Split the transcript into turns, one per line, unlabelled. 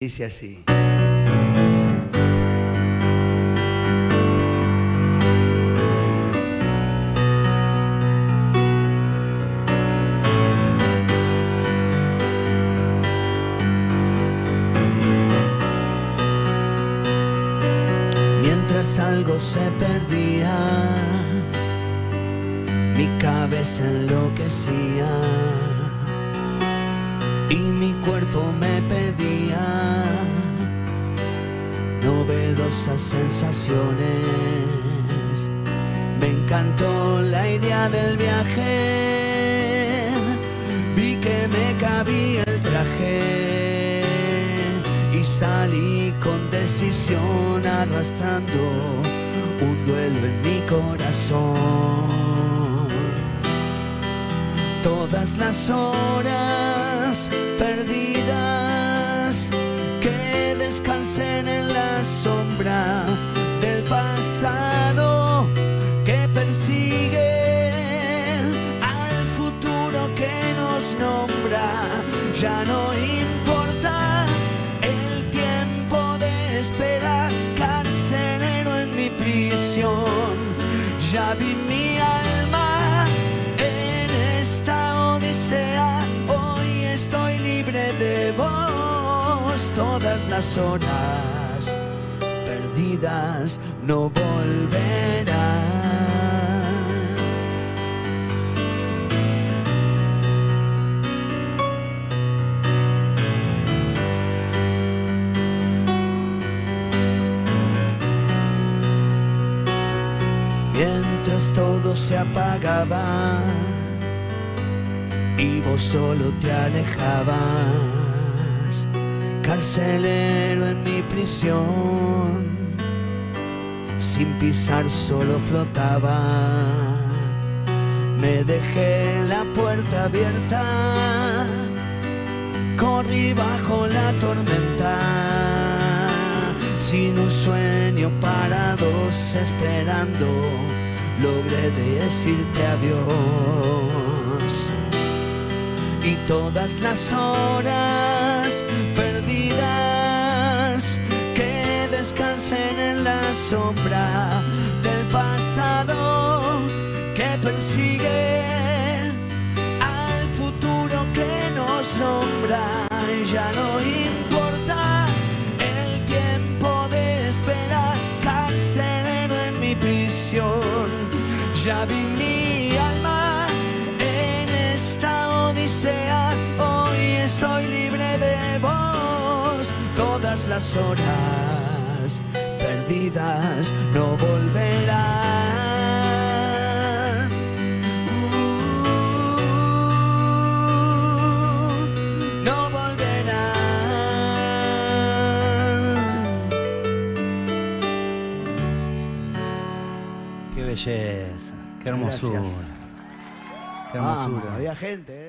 Dice así. Mientras algo se perdía, mi cabeza enloquecía novedosas sensaciones. Me encantó la idea del viaje, vi que me cabía el traje y salí con decisión arrastrando un duelo en mi corazón. Todas las horas Ya no importa el tiempo de espera, carcelero en mi prisión. Ya vi mi alma en esta odisea, hoy estoy libre de vos. Todas las horas perdidas no volverán. Mientras todo se apagaba y vos solo te alejabas, carcelero en mi prisión, sin pisar solo flotaba. Me dejé la puerta abierta, corrí bajo la tormenta, sin un sueño esperando, logré decirte adiós y todas las horas perdidas que descansen en la sombra del pasado que persigue al futuro que nos nombra. Ya no importa Ya vi mi alma en esta odisea, hoy estoy libre de vos. Todas las horas perdidas no volverán.
Qué belleza, qué hermosura.
Gracias.
Qué
Vamos,
hermosura.
había gente, ¿eh?